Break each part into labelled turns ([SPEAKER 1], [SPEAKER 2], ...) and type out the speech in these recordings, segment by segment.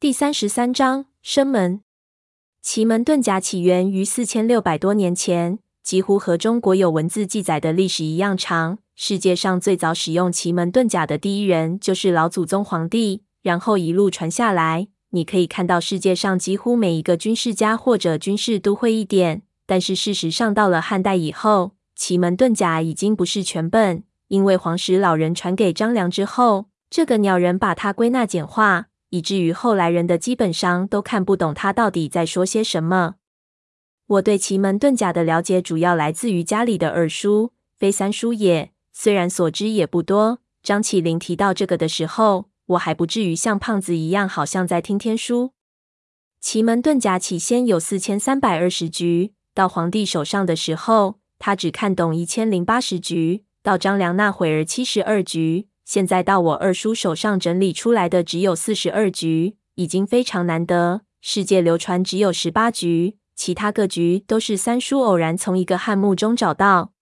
[SPEAKER 1] 第三十三章生门。奇门遁甲起源于四千六百多年前，几乎和中国有文字记载的历史一样长。世界上最早使用奇门遁甲的第一人就是老祖宗皇帝，然后一路传下来。你可以看到世界上几乎每一个军事家或者军事都会一点，但是事实上到了汉代以后，奇门遁甲已经不是全本，因为黄石老人传给张良之后，这个鸟人把它归纳简化。以至于后来人的基本上都看不懂他到底在说些什么。我对奇门遁甲的了解主要来自于家里的二叔，非三叔也。虽然所知也不多。张起灵提到这个的时候，我还不至于像胖子一样，好像在听天书。奇门遁甲起先有四千三百二十局，到皇帝手上的时候，他只看懂一千零八十局；到张良那会儿七十二局。现在到我二叔手上整理出来的只有四十二局，已经非常难得。世界流传只有十八局，其他各局都是三叔偶然从一个汉墓中找到。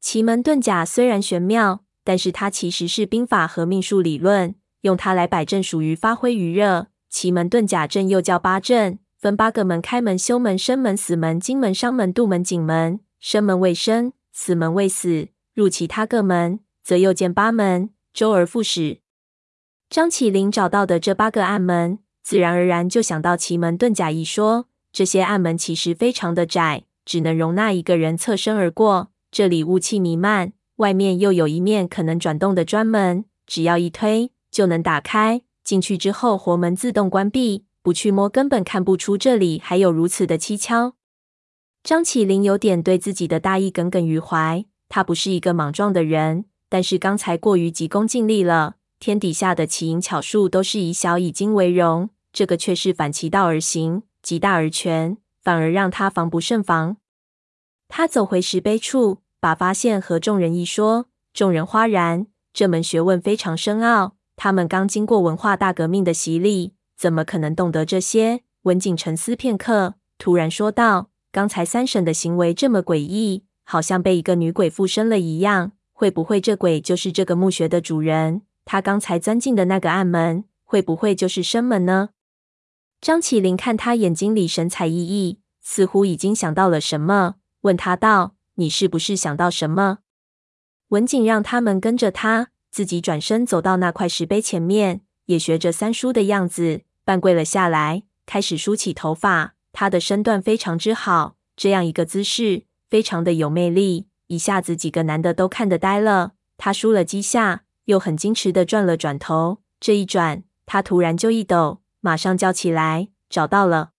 [SPEAKER 1] 奇门遁甲虽然玄妙，但是它其实是兵法和命数理论，用它来摆阵属于发挥余热。奇门遁甲阵又叫八阵，分八个门：开门、休门、生门、死门、金门、伤门、杜门、景门。生门未生，死门未死。入其他各门，则又见八门。周而复始。张起灵找到的这八个暗门，自然而然就想到奇门遁甲一说。这些暗门其实非常的窄，只能容纳一个人侧身而过。这里雾气弥漫，外面又有一面可能转动的砖门，只要一推就能打开。进去之后，活门自动关闭，不去摸根本看不出这里还有如此的蹊跷。张起灵有点对自己的大意耿耿于怀。他不是一个莽撞的人。但是刚才过于急功近利了，天底下的奇淫巧术都是以小以精为荣，这个却是反其道而行，急大而全，反而让他防不胜防。他走回石碑处，把发现和众人一说，众人哗然。这门学问非常深奥，他们刚经过文化大革命的洗礼，怎么可能懂得这些？文景沉思片刻，突然说道：“刚才三婶的行为这么诡异，好像被一个女鬼附身了一样。”会不会这鬼就是这个墓穴的主人？他刚才钻进的那个暗门，会不会就是生门呢？张起灵看他眼睛里神采奕奕，似乎已经想到了什么，问他道：“你是不是想到什么？”文景让他们跟着他，自己转身走到那块石碑前面，也学着三叔的样子，半跪了下来，开始梳起头发。他的身段非常之好，这样一个姿势，非常的有魅力。一下子，几个男的都看得呆了。他梳了几下，又很矜持的转了转头。这一转，他突然就一抖，马上叫起来：“找到了！”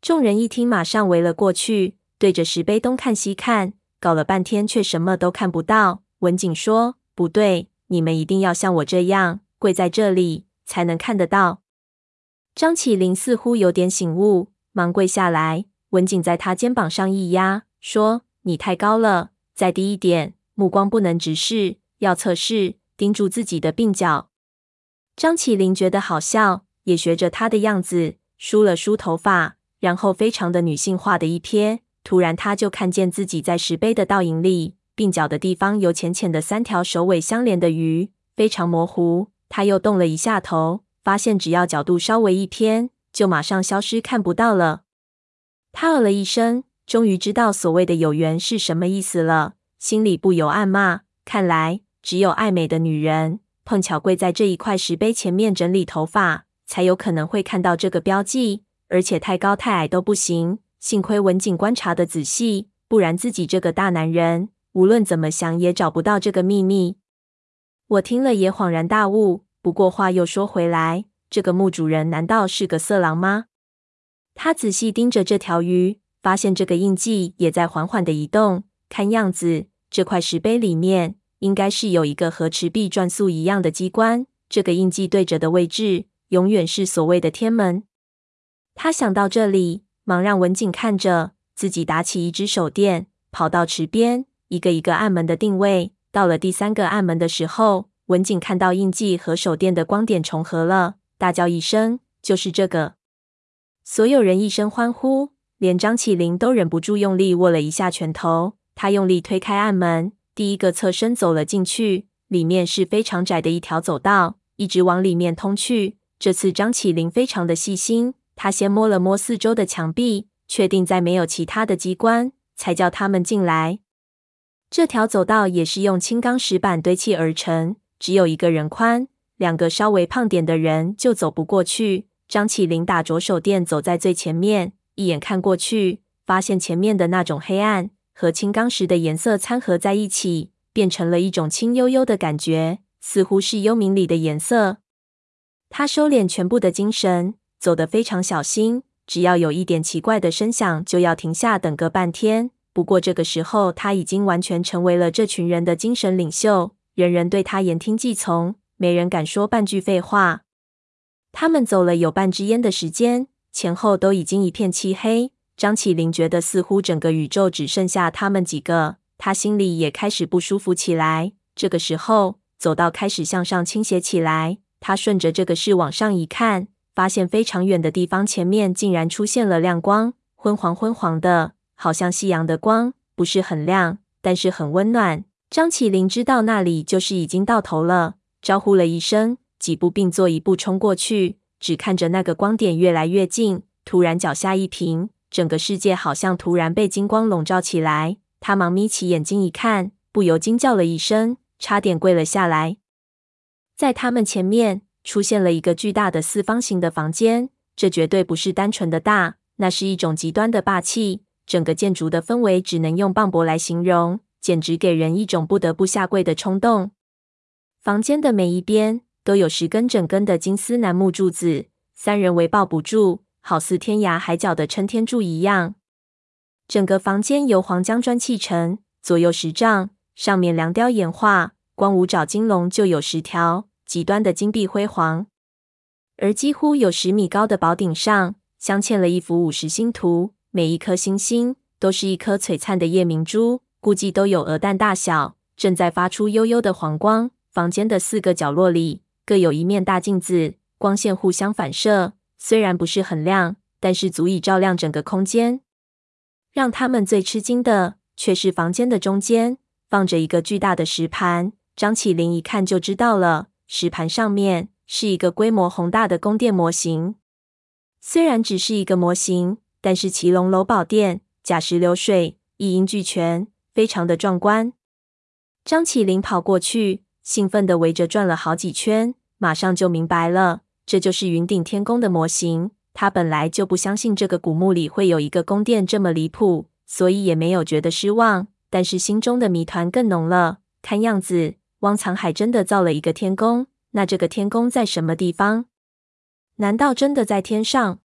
[SPEAKER 1] 众人一听，马上围了过去，对着石碑东看西看，搞了半天却什么都看不到。文景说：“不对，你们一定要像我这样跪在这里，才能看得到。”张起灵似乎有点醒悟，忙跪下来。文景在他肩膀上一压，说：“你太高了。”再低一点，目光不能直视，要侧视，盯住自己的鬓角。张起灵觉得好笑，也学着他的样子梳了梳头发，然后非常的女性化的一瞥，突然他就看见自己在石碑的倒影里，鬓角的地方有浅浅的三条首尾相连的鱼，非常模糊。他又动了一下头，发现只要角度稍微一偏，就马上消失，看不到了。他呃了一声。终于知道所谓的有缘是什么意思了，心里不由暗骂：看来只有爱美的女人碰巧跪在这一块石碑前面整理头发，才有可能会看到这个标记，而且太高太矮都不行。幸亏文景观察得仔细，不然自己这个大男人无论怎么想也找不到这个秘密。我听了也恍然大悟。不过话又说回来，这个墓主人难道是个色狼吗？他仔细盯着这条鱼。发现这个印记也在缓缓的移动，看样子这块石碑里面应该是有一个和池壁转速一样的机关。这个印记对着的位置，永远是所谓的天门。他想到这里，忙让文景看着，自己打起一只手电，跑到池边，一个一个暗门的定位。到了第三个暗门的时候，文景看到印记和手电的光点重合了，大叫一声：“就是这个！”所有人一声欢呼。连张起灵都忍不住用力握了一下拳头。他用力推开暗门，第一个侧身走了进去。里面是非常窄的一条走道，一直往里面通去。这次张起灵非常的细心，他先摸了摸四周的墙壁，确定再没有其他的机关，才叫他们进来。这条走道也是用青钢石板堆砌而成，只有一个人宽，两个稍微胖点的人就走不过去。张起灵打着手电走在最前面，一眼看过去，发现前面的那种黑暗和青钢石的颜色掺合在一起，变成了一种青幽幽的感觉，似乎是幽冥里的颜色。他收敛全部的精神，走得非常小心，只要有一点奇怪的声响，就要停下等个半天。不过这个时候，他已经完全成为了这群人的精神领袖，人人对他言听计从，没人敢说半句废话。他们走了有半支烟的时间，前后都已经一片漆黑。张起灵觉得似乎整个宇宙只剩下他们几个，他心里也开始不舒服起来。这个时候，走道开始向上倾斜起来，他顺着这个势往上一看，发现非常远的地方前面竟然出现了亮光，昏黄昏黄的。好像夕阳的光，不是很亮，但是很温暖。张起灵知道那里就是已经到头了，招呼了一声，几步并作一步冲过去，只看着那个光点越来越近。突然脚下一平，整个世界好像突然被金光笼罩起来。他忙眯起眼睛一看，不由惊叫了一声，差点跪了下来。在他们前面出现了一个巨大的四方形的房间，这绝对不是单纯的大，那是一种极端的霸气。整个建筑的氛围只能用磅礴来形容，简直给人一种不得不下跪的冲动。房间的每一边都有十根整根的金丝楠木柱子，三人围抱不住，好似天涯海角的撑天柱一样。整个房间由黄浆砖砌成，左右十丈，上面梁雕岩画，光五爪金龙就有十条，极端的金碧辉煌。而几乎有十米高的宝顶上，镶嵌了一幅五十星图。每一颗星星都是一颗璀璨的夜明珠，估计都有鹅蛋大小，正在发出幽幽的黄光。房间的四个角落里各有一面大镜子，光线互相反射，虽然不是很亮，但是足以照亮整个空间。让他们最吃惊的却是房间的中间放着一个巨大的石盘，张起灵一看就知道了，石盘上面是一个规模宏大的宫殿模型。虽然只是一个模型。但是骑龙楼宝殿，假石流水，一应俱全，非常的壮观。张起灵跑过去，兴奋地围着转了好几圈，马上就明白了，这就是云顶天宫的模型。他本来就不相信这个古墓里会有一个宫殿这么离谱，所以也没有觉得失望。但是心中的谜团更浓了。看样子，汪藏海真的造了一个天宫。那这个天宫在什么地方？难道真的在天上？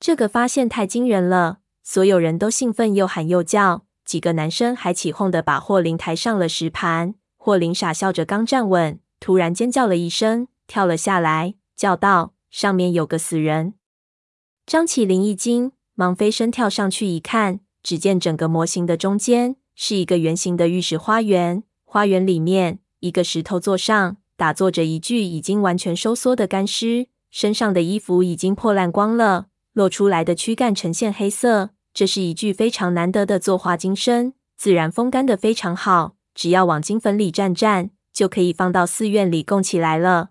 [SPEAKER 1] 这个发现太惊人了，所有人都兴奋又喊又叫。几个男生还起哄地把霍灵抬上了石盘。霍林傻笑着刚站稳，突然尖叫了一声，跳了下来，叫道：“上面有个死人！”张起灵一惊，忙飞身跳上去一看，只见整个模型的中间是一个圆形的玉石花园，花园里面一个石头座上打坐着一具已经完全收缩的干尸，身上的衣服已经破烂光了。露出来的躯干呈现黑色，这是一具非常难得的作化金身，自然风干的非常好，只要往金坟里蘸蘸，就可以放到寺院里供起来了。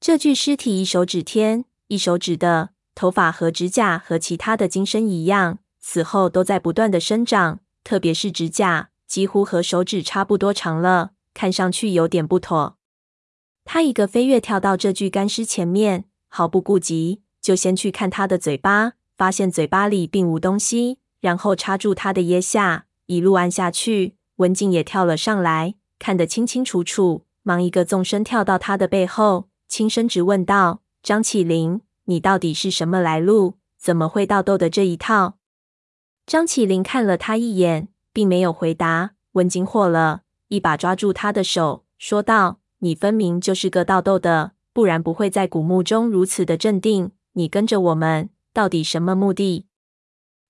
[SPEAKER 1] 这具尸体一手指天，一手指的，头发和指甲和其他的金身一样，死后都在不断的生长，特别是指甲，几乎和手指差不多长了，看上去有点不妥。他一个飞跃跳到这具干尸前面，毫不顾及。就先去看他的嘴巴，发现嘴巴里并无东西，然后插住他的腋下，一路按下去。文静也跳了上来，看得清清楚楚，忙一个纵身跳到他的背后，轻声直问道：“张起灵，你到底是什么来路？怎么会盗斗的这一套？”张起灵看了他一眼，并没有回答。文静火了，一把抓住他的手，说道：“你分明就是个盗斗的，不然不会在古墓中如此的镇定。”你跟着我们到底什么目的？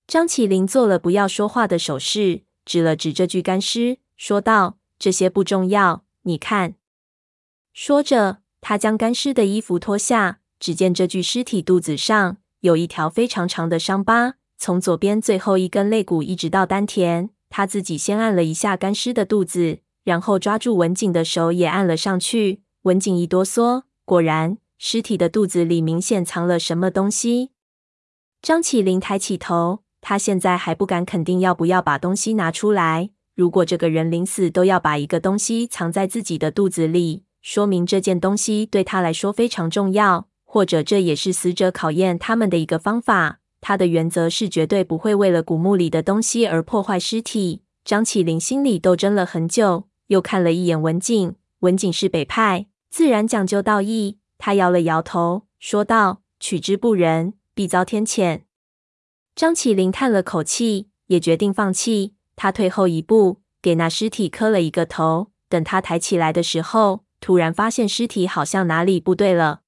[SPEAKER 1] 张起灵做了不要说话的手势，指了指这具干尸，说道：“这些不重要，你看。”说着，他将干尸的衣服脱下，只见这具尸体肚子上有一条非常长的伤疤，从左边最后一根肋骨一直到丹田。他自己先按了一下干尸的肚子，然后抓住文景的手也按了上去。文景一哆嗦，果然。尸体的肚子里明显藏了什么东西。张起灵抬起头，他现在还不敢肯定要不要把东西拿出来。如果这个人临死都要把一个东西藏在自己的肚子里，说明这件东西对他来说非常重要，或者这也是死者考验他们的一个方法。他的原则是绝对不会为了古墓里的东西而破坏尸体。张起灵心里斗争了很久，又看了一眼文景。文景是北派，自然讲究道义。他摇了摇头，说道：“取之不仁，必遭天谴。”张起灵叹了口气，也决定放弃。他退后一步，给那尸体磕了一个头。等他抬起来的时候，突然发现尸体好像哪里不对了。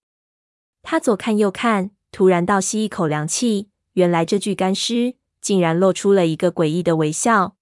[SPEAKER 1] 他左看右看，突然倒吸一口凉气。原来这具干尸竟然露出了一个诡异的微笑。